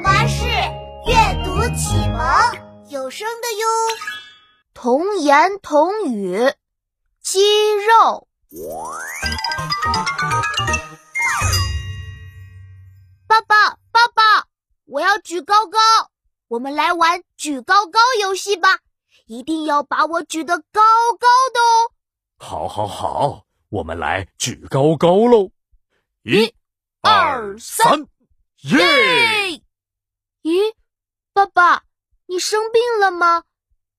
巴士阅读启蒙有声的哟。童言童语，肌肉。爸爸，爸爸，我要举高高，我们来玩举高高游戏吧！一定要把我举得高高的哦。好，好，好，我们来举高高喽！一、二、三，耶！爸，你生病了吗？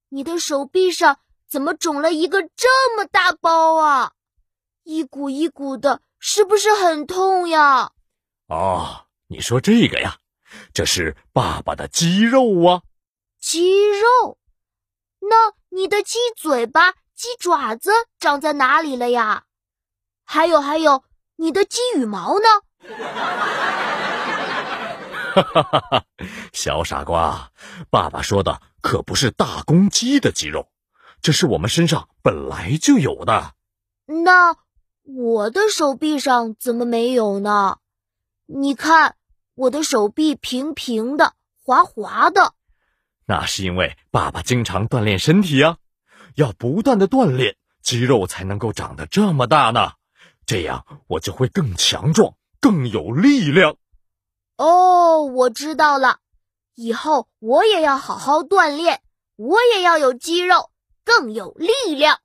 你的手臂上怎么肿了一个这么大包啊？一股一股的，是不是很痛呀？哦，你说这个呀，这是爸爸的肌肉啊。肌肉？那你的鸡嘴巴、鸡爪子长在哪里了呀？还有还有，你的鸡羽毛呢？哈哈哈哈小傻瓜，爸爸说的可不是大公鸡的肌肉，这是我们身上本来就有的。那我的手臂上怎么没有呢？你看，我的手臂平平的、滑滑的。那是因为爸爸经常锻炼身体呀，要不断的锻炼，肌肉才能够长得这么大呢。这样我就会更强壮，更有力量。哦，我知道了，以后我也要好好锻炼，我也要有肌肉，更有力量。